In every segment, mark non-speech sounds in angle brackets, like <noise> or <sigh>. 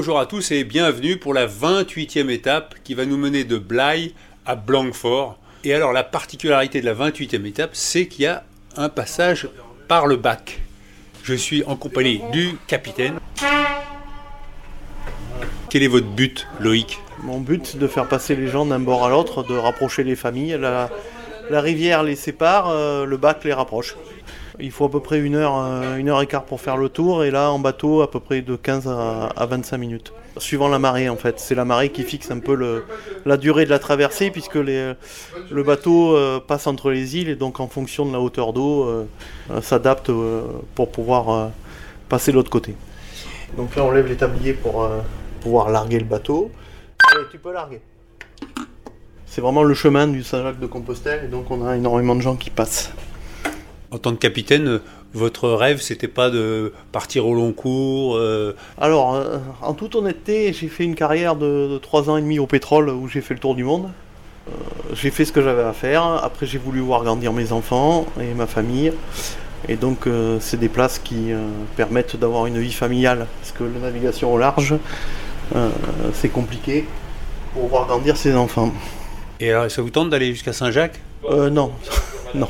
Bonjour à tous et bienvenue pour la 28e étape qui va nous mener de Blaye à Blanquefort. Et alors la particularité de la 28e étape, c'est qu'il y a un passage par le bac. Je suis en compagnie du capitaine. Quel est votre but, Loïc? Mon but, c'est de faire passer les gens d'un bord à l'autre, de rapprocher les familles. La, rivière les sépare, euh, le bac les rapproche. Il faut à peu près une heure, euh, une heure et quart pour faire le tour, et là en bateau à peu près de 15 à, à 25 minutes. Suivant la marée en fait, c'est la marée qui fixe un peu la durée de la traversée puisque le bateau euh, passe entre les îles et donc en fonction de la hauteur d'eau euh, s'adapte pour pouvoir passer de l'autre côté. Donc là on lève les tabliers pour pouvoir larguer le bateau. Allez, tu peux larguer. C'est vraiment le chemin du Saint-Jacques de Compostelle et donc on a énormément de gens qui passent. En tant que capitaine, votre rêve, c'était pas de partir au long cours euh, Alors, euh, en toute honnêteté, j'ai fait une carrière de, de 3 ans et demi au pétrole où j'ai fait le tour du monde. Euh, j'ai fait ce que j'avais à faire. Après, j'ai voulu voir grandir mes enfants et ma famille. Et donc, c'est des places qui permettent d'avoir une vie familiale. Parce que la navigation au large, c'est compliqué pour voir grandir ses enfants. Et alors, ça vous tente d'aller jusqu'à Saint-Jacques? Euh, non, non,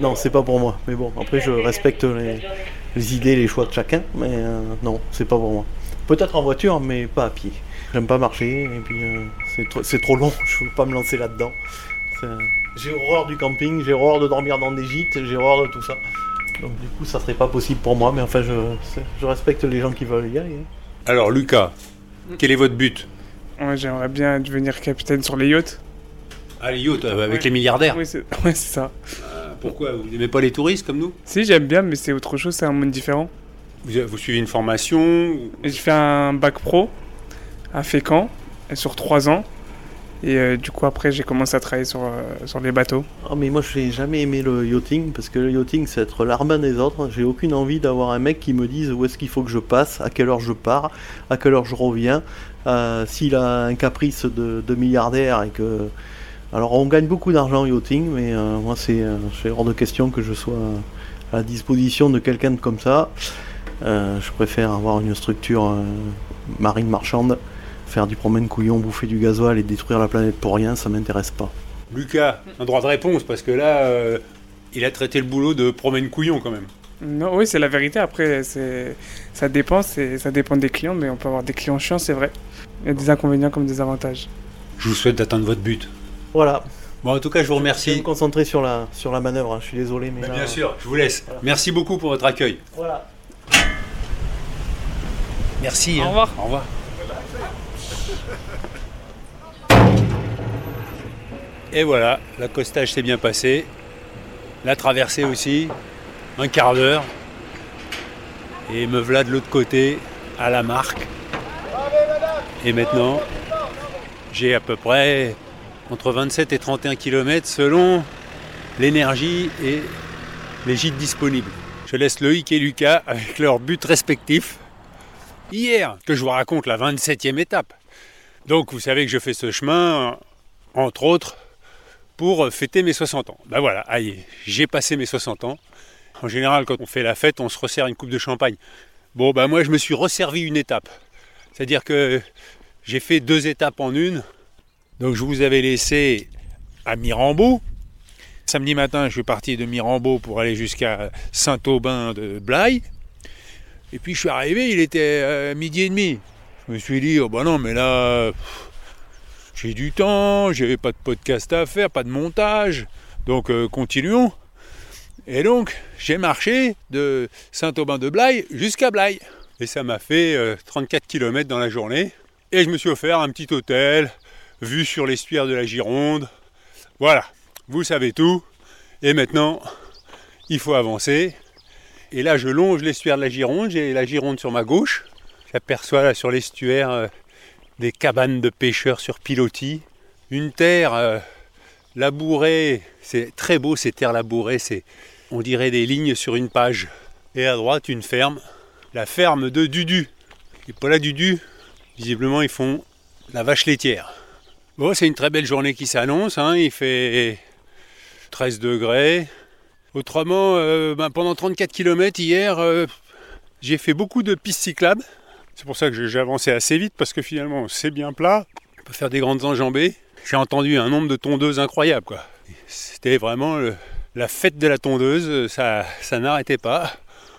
non, c'est pas pour moi. Mais bon, après, je respecte les, les idées, les choix de chacun, mais euh, non, c'est pas pour moi. Peut-être en voiture, mais pas à pied. J'aime pas marcher, et puis euh, c'est trop- c'est trop long, <laughs> je veux pas me lancer là-dedans. J'ai horreur du camping, j'ai horreur de dormir dans des gîtes, j'ai horreur de tout ça. Donc du coup, ça serait pas possible pour moi, mais enfin, je, respecte les gens qui veulent y aller. hein. Alors, Lucas, quel est votre but? Ouais, j'aimerais bien devenir capitaine sur les yachts. Ah, les yachts, euh, avec Ouais. les milliardaires. Oui, c'est <laughs> ouais, c'est ça. Euh, pourquoi Vous n'aimez pas les touristes comme nous? Si, j'aime bien, mais c'est autre chose, c'est un monde différent. vous, vous suivez une formation ou- Et J'ai fait un bac pro à Fécamp, et sur 3 ans. Et euh, du coup, après, j'ai commencé à travailler sur, euh, sur les bateaux. Ah mais moi je n'ai jamais aimé le yachting parce que le yachting c'est être l'armement des autres. J'ai aucune envie d'avoir un mec qui me dise où est-ce qu'il faut que je passe, à quelle heure je pars, à quelle heure je reviens. Euh, S'il a un caprice de, de milliardaire et que... Alors on gagne beaucoup d'argent au yachting mais euh, moi c'est euh, c'est hors de question que je sois à la disposition de quelqu'un de comme ça. Euh, je préfère avoir une structure euh, marine marchande, faire du promène couillon, bouffer du gasoil et détruire la planète pour rien, ça m'intéresse pas. Lucas, un droit de réponse, parce que là, euh, il a traité le boulot de promène couillon quand même. Non, oui, c'est la vérité. Après, ça dépend, ça dépend des clients, mais on peut avoir des clients chiants, c'est vrai. Il y a des inconvénients comme des avantages. Je vous souhaite d'atteindre votre but. Voilà, Bon, en tout cas, je vous Je vais remercie. me concentrer sur la, sur la manœuvre, hein. je suis désolé. Mais là- bien sûr, je vous laisse. Voilà. Merci beaucoup pour votre accueil. Voilà. Merci. Au revoir. Au revoir. Et voilà, l'accostage s'est bien passé. La traversée aussi, un quart d'heure. Et me voilà de l'autre côté, à la marque. Et maintenant, j'ai à peu près entre 27 et 31 km selon l'énergie et les gîtes disponibles. Je laisse Loïc et Lucas avec leurs buts respectifs. Hier, que je vous raconte la 27e étape. Donc vous savez que je fais ce chemin, entre autres, pour fêter mes 60 ans. Ben voilà, aïe, j'ai passé mes 60 ans. En général, quand on fait la fête, on se resserre une coupe de champagne. Bon, ben moi, je me suis resservi une étape. C'est-à-dire que j'ai fait deux étapes en une. Donc je vous avais laissé à Mirambeau. Samedi matin, je suis parti de Mirambeau pour aller jusqu'à Saint-Aubin de Blaye. Et puis je suis arrivé, il était euh, midi et demi. Je me suis dit, oh bah non, mais là, j'ai du temps, j'avais pas de podcast à faire, pas de montage. Donc euh, continuons. Et donc, j'ai marché de Saint-Aubin de Blaye jusqu'à Blaye. Et ça m'a fait euh, 34 km dans la journée. Et je me suis offert un petit hôtel, vue sur l'estuaire de la Gironde. Voilà, vous savez tout. Et maintenant, il faut avancer. Et là, je longe l'estuaire de la Gironde. J'ai la Gironde sur ma gauche. J'aperçois là sur l'estuaire euh, des cabanes de pêcheurs sur pilotis. une terre euh, labourée, c'est très beau ces terres labourées, c'est on dirait des lignes sur une page. Et à droite une ferme, la ferme de Dudu. Et Paula Dudu, visiblement ils font la vache laitière. Bon, c'est une très belle journée qui s'annonce, hein, il fait 13 degrés. Autrement, euh, ben, pendant 34 km hier, euh, j'ai fait beaucoup de pistes cyclables. C'est pour ça que j'ai avancé assez vite parce que finalement c'est bien plat. On peut faire des grandes enjambées. J'ai entendu un nombre de tondeuses incroyable. quoi. C'était vraiment la fête de la tondeuse. Ça, ça n'arrêtait pas.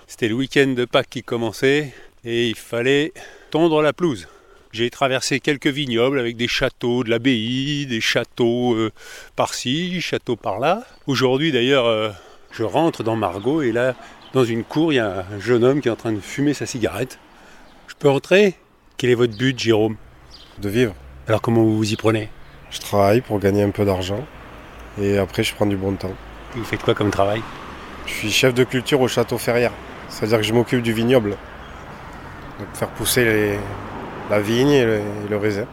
C'était le week-end de Pâques qui commençait et il fallait tondre la pelouse. J'ai traversé quelques vignobles avec des châteaux de l'abbaye, des châteaux euh, par-ci, châteaux par-là. Aujourd'hui d'ailleurs, euh, je rentre dans Margot et là, dans une cour, il y a un jeune homme qui est en train de fumer sa cigarette. Je peux entrer Quel est votre but, Jérôme? De vivre. Alors comment vous vous y prenez? Je travaille pour gagner un peu d'argent et après je prends du bon temps. Vous faites quoi comme travail? Je suis chef de culture au château Ferrière, c'est-à-dire que je m'occupe du vignoble. Donc faire pousser les- la vigne et le, et le raisin.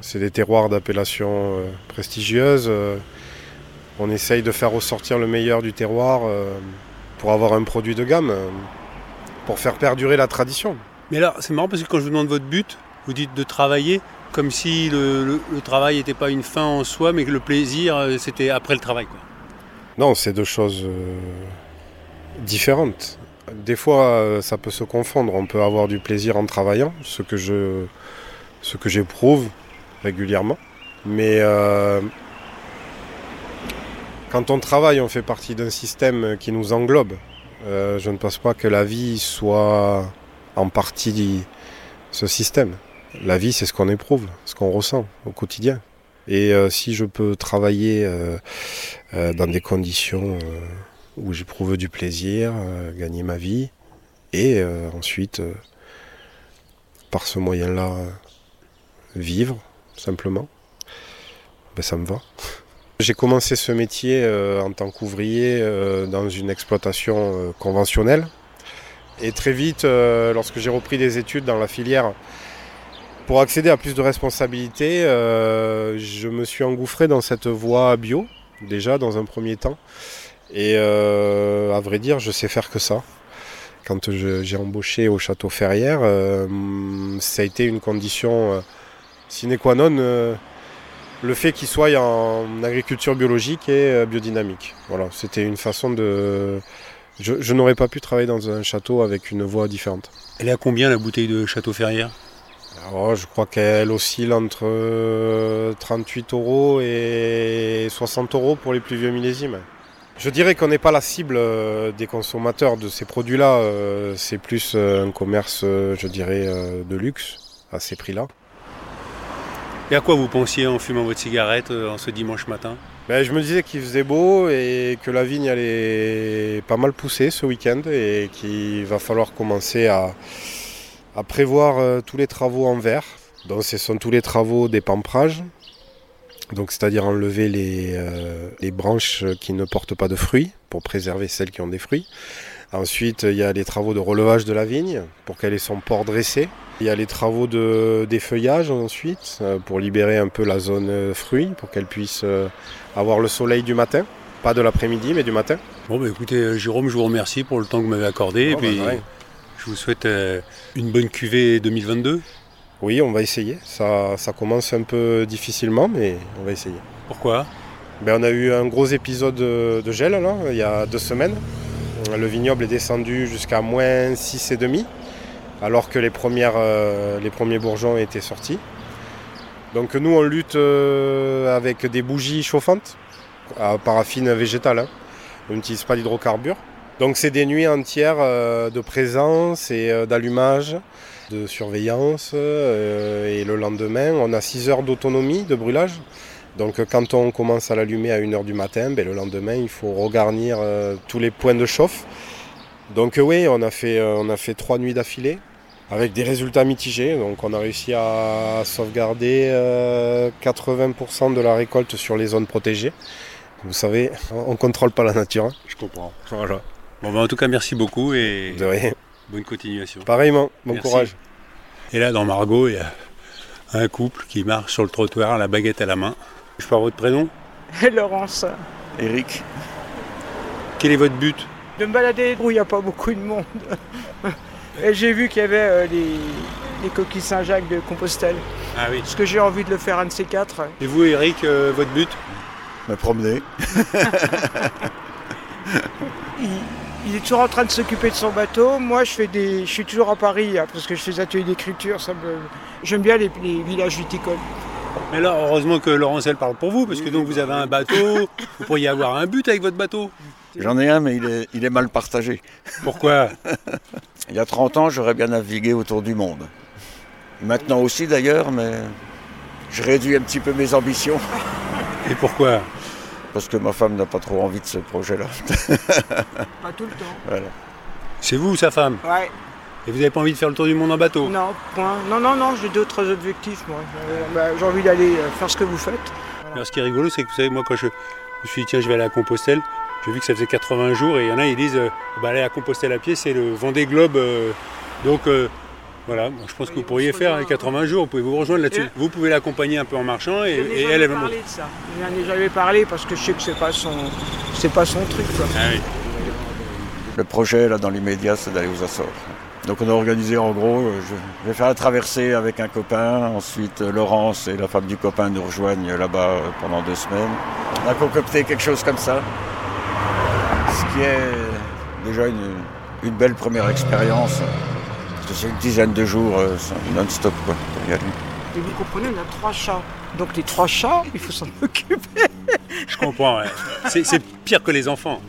C'est des terroirs d'appellation euh, prestigieuse. euh, on essaye de faire ressortir le meilleur du terroir euh, pour avoir un produit de gamme, pour faire perdurer la tradition. Mais alors, c'est marrant parce que quand je vous demande votre but, vous dites de travailler comme si le, le- le travail n'était pas une fin en soi, mais que le plaisir, c'était après le travail. Quoi. Non, c'est deux choses différentes. Des fois, euh, ça peut se confondre. On peut avoir du plaisir en travaillant, ce que je, ce que j'éprouve régulièrement. Mais euh, quand on travaille, on fait partie d'un système qui nous englobe. Euh, je ne pense pas que la vie soit en partie ce système. La vie, c'est ce qu'on éprouve, ce qu'on ressent au quotidien. Et euh, si je peux travailler dans des conditions où j'éprouve du plaisir, euh, gagner ma vie, et euh, ensuite, euh, par ce moyen-là, vivre simplement, ben, ça me va. J'ai commencé ce métier euh, en tant qu'ouvrier euh, dans une exploitation conventionnelle. Et très vite, lorsque j'ai repris des études dans la filière, pour accéder à plus de responsabilités, je me suis engouffré dans cette voie bio, déjà dans un premier temps. Et euh, à vrai dire, je sais faire que ça. Quand j'ai embauché au château Ferrière, euh, ça a été une condition euh, sine qua non, euh, le fait qu'il soit en agriculture biologique et biodynamique. Voilà, c'était une façon de. Je, je n'aurais pas pu travailler dans un château avec une voie différente. Elle est à combien la bouteille de Château Ferrière Alors, je crois qu'elle oscille entre euh, 38 euros et 60 euros pour les plus vieux millésimes. Je dirais qu'on n'est pas la cible euh, des consommateurs de ces produits-là. euh, C'est plus euh, un commerce, je dirais, de luxe à ces prix-là. Et à quoi vous pensiez en fumant votre cigarette en ce dimanche matin? Ben, je me disais qu'il faisait beau et que la vigne allait pas mal pousser ce week-end et qu'il va falloir commencer à, à prévoir tous les travaux en verre. Donc ce sont tous les travaux des pamprages, donc c'est-à-dire enlever les, euh, les branches qui ne portent pas de fruits pour préserver celles qui ont des fruits. Ensuite, il y a les travaux de relevage de la vigne pour qu'elle ait son port dressé. Il y a les travaux de d'effeuillage ensuite euh, pour libérer un peu la zone euh, fruits pour qu'elle puisse avoir le soleil du matin, pas de l'après-midi mais du matin. Bon, bah écoutez, Jérôme, je vous remercie pour le temps que vous m'avez accordé. et Oh, puis, bah, je vous souhaite une bonne cuvée 2022. Oui, on va essayer. Ça, ça commence un peu difficilement mais on va essayer. Pourquoi? Ben, on a eu un gros épisode de gel là, il y a deux semaines. Le vignoble est descendu jusqu'à moins 6,5 alors que les, premières, euh, les premiers bourgeons étaient sortis. Donc nous on lutte euh, avec des bougies chauffantes à paraffine végétale. hein. On n'utilise pas d'hydrocarbures. Donc c'est des nuits entières euh, de présence et d'allumage, de surveillance. euh, et le lendemain on a 6 heures d'autonomie de brûlage. Donc euh, quand on commence à l'allumer à 1h du matin, ben, le lendemain il faut regarnir euh, tous les points de chauffe. Donc euh, oui, on a fait, euh, on a fait trois nuits d'affilée avec des résultats mitigés. Donc on a réussi à sauvegarder euh, 80% de la récolte sur les zones protégées. Vous savez, on ne contrôle pas la nature. hein. Je comprends. Voilà. Bon, bah, en tout cas, merci beaucoup et De rien. Bonne continuation. Pareillement, bon Merci. courage. Et là, dans Margot, il y a un couple qui marche sur le trottoir, la baguette à la main. Je parle votre prénom <laughs> Laurence. Eric. Quel est votre but? De me balader où il n'y a pas beaucoup de monde. <laughs> Et j'ai vu qu'il y avait euh, les, les coquilles Saint-Jacques de Compostelle. Ah oui. Parce que j'ai envie de le faire un de ces quatre. Et vous, Eric, euh, votre but? Me promener. <laughs> Il, est toujours en train de s'occuper de son bateau. Moi, je fais des, je suis toujours à Paris hein, parce que je fais des ateliers d'écriture. Ça me, j'aime bien les, les villages viticoles. Mais là, heureusement que Laurence, elle parle pour vous, parce que donc vous avez un bateau, <laughs> vous pourriez avoir un but avec votre bateau. J'en ai un, mais il est, il est mal partagé. Pourquoi? <laughs> Il y a 30 ans, j'aurais bien navigué autour du monde. Maintenant aussi d'ailleurs, mais je réduis un petit peu mes ambitions Et pourquoi? Parce que ma femme n'a pas trop envie de ce projet-là. <laughs> Pas tout le temps. Voilà. C'est vous ou sa femme Ouais. Et vous n'avez pas envie de faire le tour du monde en bateau Non, point. Non, non, non, j'ai d'autres objectifs, moi. Euh, bah, j'ai envie d'aller euh, faire ce que vous faites. Alors ce qui est rigolo, c'est que vous savez, moi quand je me suis dit tiens je vais aller à Compostelle, j'ai vu que ça faisait 80 jours et il y en a ils disent euh, bah, aller à Compostelle à pied c'est le Vendée Globe. euh, donc euh, voilà, je pense que vous pourriez faire les 80 jours, vous pouvez vous rejoindre là-dessus. Vous pouvez l'accompagner un peu en marchant et, elle elle va parlé monter. de ça. J'en ai jamais parlé parce que je sais que c'est pas son, c'est pas son truc. Quoi. Ah oui. Le projet là dans l'immédiat, c'est d'aller aux Açores. Donc on a organisé en gros, euh, je je vais faire la traversée avec un copain, ensuite euh, Laurence et la femme du copain nous rejoignent là-bas euh, pendant deux semaines. On a concocté quelque chose comme ça, ce qui est déjà une, une belle première expérience. C'est une dizaine de jours euh, non-stop quoi, pour y aller. Et vous comprenez, on a trois chats. Donc les trois chats, il faut s'en <laughs> occuper. Je comprends, ouais. C'est pire que les enfants.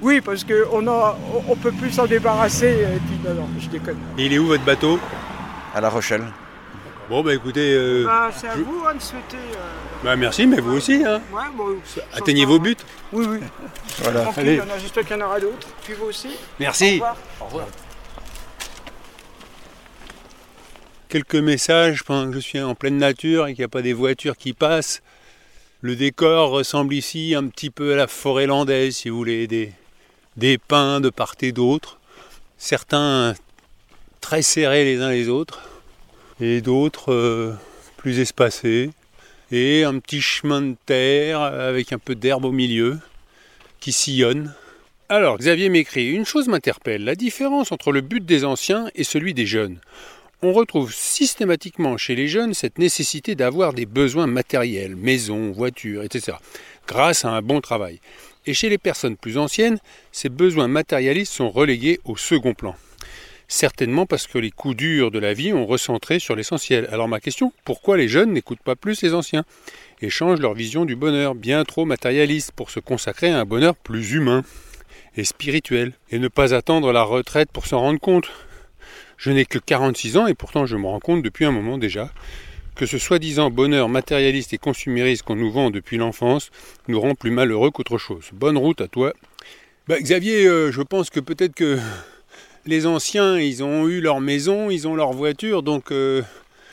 Oui, parce qu'on a, on- peut plus s'en débarrasser. Et puis non, non, je déconne. Et il est où votre bateau? À La Rochelle. Bon bah écoutez, euh, Bah, c'est à je- vous hein, de souhaiter. euh, bah merci, mais vous aussi, hein. ouais, bon, Atteignez vos buts. Oui, oui. Voilà. Tranquille, Allez. il y en a- j'espère qu'il y en aura d'autres. Puis vous aussi. Au Merci. revoir. Quelques messages pendant que je suis en pleine nature et qu'il n'y a pas des voitures qui passent. Le décor ressemble ici un petit peu à la forêt landaise, si vous voulez, des, des pins de part et d'autre. Certains très serrés les uns les autres, et d'autres euh, plus espacés. Et un petit chemin de terre avec un peu d'herbe au milieu qui sillonne. Alors, Xavier m'écrit Une chose m'interpelle la différence entre le but des anciens et celui des jeunes. On retrouve systématiquement chez les jeunes cette nécessité d'avoir des besoins matériels, maison, voiture, etc., grâce à un bon travail. Et chez les personnes plus anciennes, ces besoins matérialistes sont relégués au second plan. Certainement parce que les coups durs de la vie ont recentré sur l'essentiel. Alors ma question, pourquoi les jeunes n'écoutent pas plus les anciens et changent leur vision du bonheur, bien trop matérialiste, pour se consacrer à un bonheur plus humain et spirituel, et ne pas attendre la retraite pour s'en rendre compte? Je n'ai que 46 ans et pourtant je me rends compte depuis un moment déjà que ce soi-disant bonheur matérialiste et consumériste qu'on nous vend depuis l'enfance nous rend plus malheureux qu'autre chose. Bonne route à toi. Bah, Xavier, euh, je pense que peut-être que les anciens, ils ont eu leur maison, ils ont leur voiture, donc euh,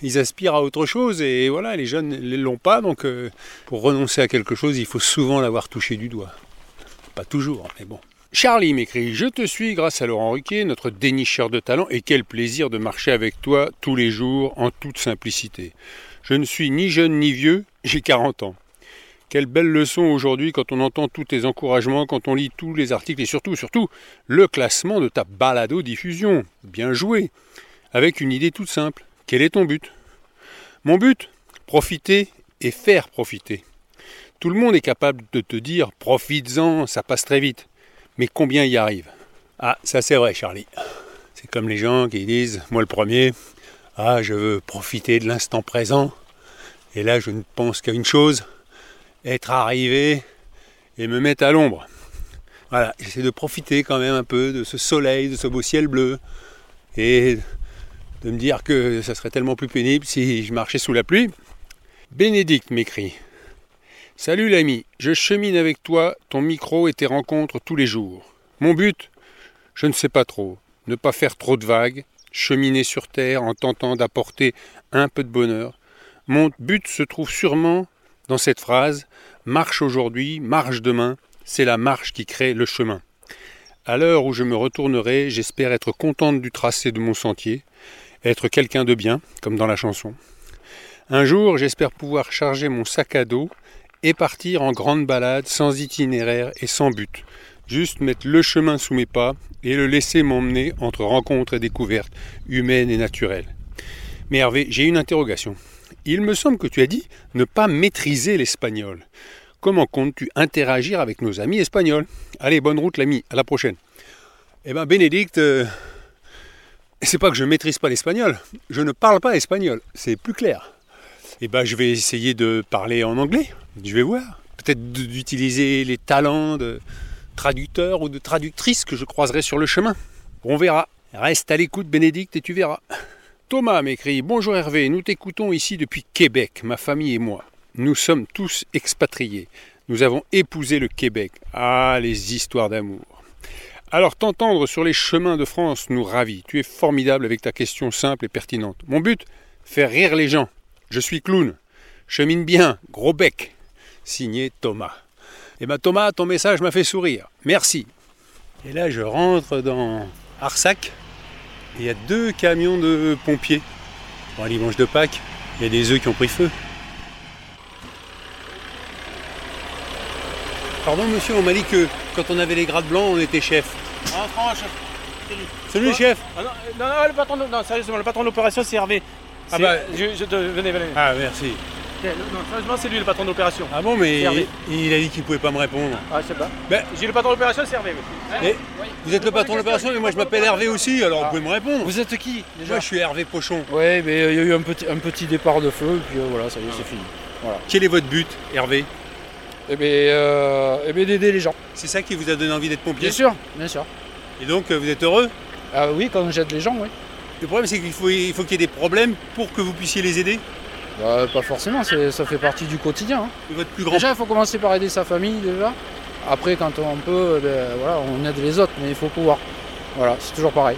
ils aspirent à autre chose et voilà, les jeunes ne l'ont pas, donc euh, pour renoncer à quelque chose, il faut souvent l'avoir touché du doigt. Pas toujours, mais bon. Charlie m'écrit Je te suis grâce à Laurent Ruquier, notre dénicheur de talent, et quel plaisir de marcher avec toi tous les jours en toute simplicité. Je ne suis ni jeune ni vieux, j'ai 40 ans. Quelle belle leçon aujourd'hui quand on entend tous tes encouragements, quand on lit tous les articles et surtout, surtout, le classement de ta balado-diffusion. Bien joué. Avec une idée toute simple. Quel est ton but? Mon but? Profiter et faire profiter. Tout le monde est capable de te dire profites-en, ça passe très vite. Mais combien y arrivent Ah, ça c'est vrai, Charlie. C'est comme les gens qui disent, moi le premier, ah, je veux profiter de l'instant présent. Et là, je ne pense qu'à une chose, être arrivé et me mettre à l'ombre. Voilà, j'essaie de profiter quand même un peu de ce soleil, de ce beau ciel bleu. Et de me dire que ça serait tellement plus pénible si je marchais sous la pluie. Bénédicte m'écrit Salut l'ami, je chemine avec toi, ton micro et tes rencontres tous les jours. Mon but? Je ne sais pas trop. Ne pas faire trop de vagues, cheminer sur terre en tentant d'apporter un peu de bonheur. Mon but se trouve sûrement dans cette phrase Marche aujourd'hui, marche demain, c'est la marche qui crée le chemin. À l'heure où je me retournerai, j'espère être contente du tracé de mon sentier, être quelqu'un de bien, comme dans la chanson. Un jour, j'espère pouvoir charger mon sac à dos et partir en grande balade sans itinéraire et sans but. Juste mettre le chemin sous mes pas et le laisser m'emmener entre rencontres et découvertes humaines et naturelles. Mais Hervé, j'ai une interrogation. Il me semble que tu as dit ne pas maîtriser l'espagnol. Comment comptes-tu interagir avec nos amis espagnols? Allez, bonne route l'ami, à la prochaine. Eh ben Bénédicte, euh, c'est pas que je maîtrise pas l'espagnol, je ne parle pas espagnol, c'est plus clair. Eh ben je vais essayer de parler en anglais, je vais voir. Peut-être d'utiliser les talents de traducteur ou de traductrice que je croiserai sur le chemin. On verra. Reste à l'écoute Bénédicte et tu verras. Thomas m'écrit Bonjour Hervé, nous t'écoutons ici depuis Québec, ma famille et moi. Nous sommes tous expatriés. Nous avons épousé le Québec. Ah, les histoires d'amour. Alors t'entendre sur les chemins de France nous ravit. Tu es formidable avec ta question simple et pertinente. Mon but Faire rire les gens. Je suis clown. Chemine bien, gros bec. Signé Thomas. Eh bien Thomas, ton message m'a fait sourire. Merci. Et là je rentre dans Arsac. Il y a deux camions de pompiers. Pour un dimanche de Pâques, il y a des œufs qui ont pris feu. Pardon monsieur, on m'a dit que quand on avait les grades blancs, on était chef. Ah, franchement, Salut chef Ah non, non, non, le patron, non, sérieusement, le patron de l'opération, c'est Hervé. Ah bah- je, je te, venez, venez. Ah merci. Non, sérieusement, c'est lui le patron de l'opération. Ah bon mais il, il a dit qu'il pouvait pas me répondre. Ah, je sais pas. Ben, J'ai le patron de l'opération, c'est Hervé. aussi. et vous êtes le patron de l'opération, mais moi je m'appelle Hervé aussi, alors vous pouvez me répondre. Vous êtes qui déjà Moi je suis Hervé Pochon. Ouais, mais euh, il y a eu un petit, un petit départ de feu, puis euh, voilà, ça y est, c'est fini. Quel est votre but, Hervé? Et bien, euh, eh ben, d'aider les gens. C'est ça qui vous a donné envie d'être pompier? Bien sûr, bien sûr. Et donc vous êtes heureux? Ah oui, quand j'aide les gens, oui. Le problème c'est qu'il faut il faut qu'il y ait des problèmes pour que vous puissiez les aider. Bah, pas forcément, ça fait partie du quotidien. hein. Votre plus grand Déjà, il faut commencer par aider sa famille, déjà. Après, quand on peut, eh ben, voilà, on aide les autres, mais il faut pouvoir. Voilà, c'est toujours pareil.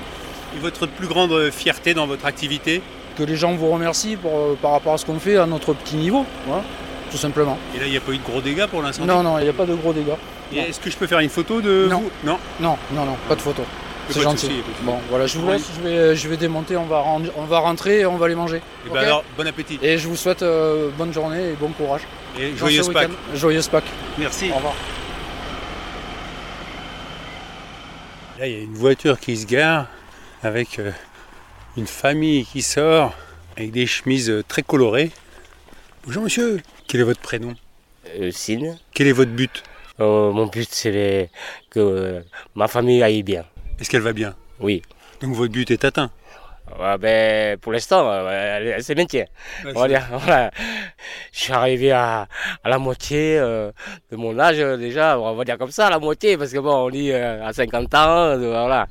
et votre plus grande fierté dans votre activité Que les gens vous remercient pour, euh, par rapport à ce qu'on fait à notre petit niveau, voilà, tout simplement. Et là il n'y a pas eu de gros dégâts pour l'instant. Non, non, il n'y a pas de gros dégâts. Est-ce que je peux faire une photo de Non. vous? Non? Non, non, non, pas de photo. C'est gentil. Bon, voilà, je vous laisse, je vais, je vais démonter, on va, ren- on va rentrer et on va les manger. Et Ok ben alors bon appétit Et je vous souhaite euh, bonne journée et bon courage. et joyeuse Pâques. week-end. Joyeuse Pâques. Merci. Au revoir. Là, il y a une voiture qui se gare avec euh, une famille qui sort avec des chemises euh, très colorées. Bonjour monsieur, quel est votre prénom? Euh, Signe. Quel est votre but? Euh, mon but, c'est les- que ma famille aille bien. Est-ce qu'elle va bien? Oui. Donc votre but est atteint? Ouais, ben, pour l'instant, elle, se maintient. Voilà. Je suis arrivé à, à la moitié euh, de mon âge déjà, on va dire comme ça, la moitié, parce que bon, on dit euh, à 50 ans, euh, voilà.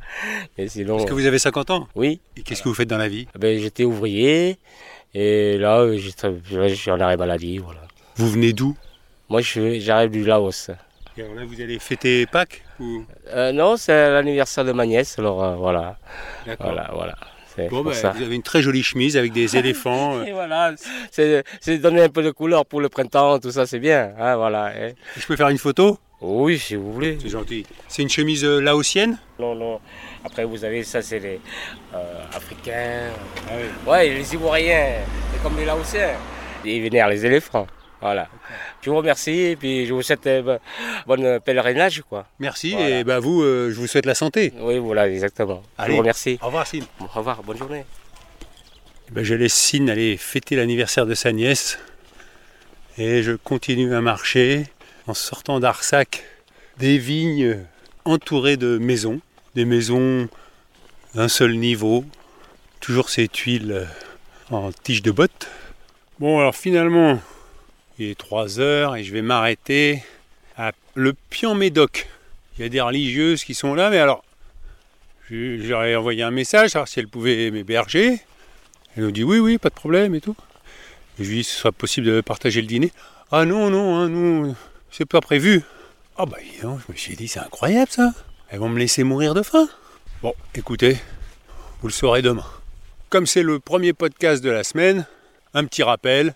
Et sinon, Est-ce que vous avez 50 ans? Oui, Et qu'est-ce que vous faites dans la vie? Ben, j'étais ouvrier, et là, euh, j'ai tra- là, je suis en arrêt maladie, voilà. Vous venez d'où? Moi, j'arrive du Laos. Et alors là, vous allez fêter Pâques? Ou... Euh, non, c'est l'anniversaire de ma nièce, alors euh, voilà, D'accord. voilà, voilà. Bon, ben, vous avez une très jolie chemise avec des <laughs> éléphants. euh. Et voilà, c'est donner un peu de couleur pour le printemps, tout ça, c'est bien. Hein, voilà. Je peux faire une photo? Oui, si vous voulez. C'est gentil. C'est une chemise euh, laotienne? Non, non. Après, vous avez ça, c'est les euh, Africains. Ah oui. Ouais, les Ivoiriens, c'est comme les Laotiens. Les vénèrent les éléphants. Voilà. Je vous remercie et puis je vous souhaite euh, bon pèlerinage, quoi. Merci Voilà. et bah, vous, euh, je vous souhaite la santé. Oui, voilà, exactement. Je Allez. vous remercie. Au revoir Sine. Bon, au revoir, bonne journée. Ben, je laisse Sine aller fêter l'anniversaire de sa nièce et je continue à marcher en sortant d'Arsac des vignes entourées de maisons, des maisons d'un seul niveau, toujours ces tuiles euh, en tige de botte. Bon alors finalement il est 3 heures et je vais m'arrêter à le Pian-Médoc. Il y a des religieuses qui sont là mais alors je ai envoyé un message savoir si elles pouvaient m'héberger. Elle nous dit oui, oui, pas de problème et tout. Je lui dis, ce sera possible de partager le dîner. Ah non, non, hein, nous, c'est pas prévu. Ah bah donc, je me suis dit, c'est incroyable ça. Elles vont me laisser mourir de faim. Bon, écoutez, vous le saurez demain. Comme c'est le premier podcast de la semaine, un petit rappel.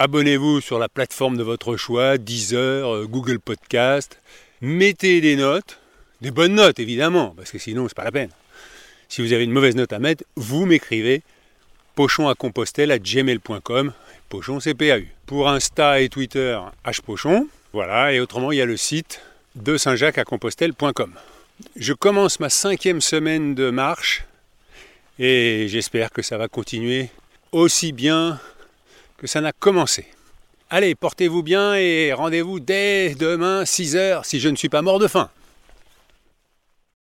Abonnez-vous sur la plateforme de votre choix, Deezer, euh, Google Podcast. Mettez des notes, des bonnes notes évidemment, parce que sinon c'est pas la peine. Si vous avez une mauvaise note à mettre, vous m'écrivez pochon à Compostelle à gmail.com. Pochon, c'est PAU. Pour Insta et Twitter, hpochon. Voilà, et autrement, il y a le site de Saint-Jacques à Compostelle.com. Je commence ma cinquième semaine de marche et j'espère que ça va continuer aussi bien que ça n'a commencé. Allez, portez-vous bien et rendez-vous dès demain 6h si je ne suis pas mort de faim.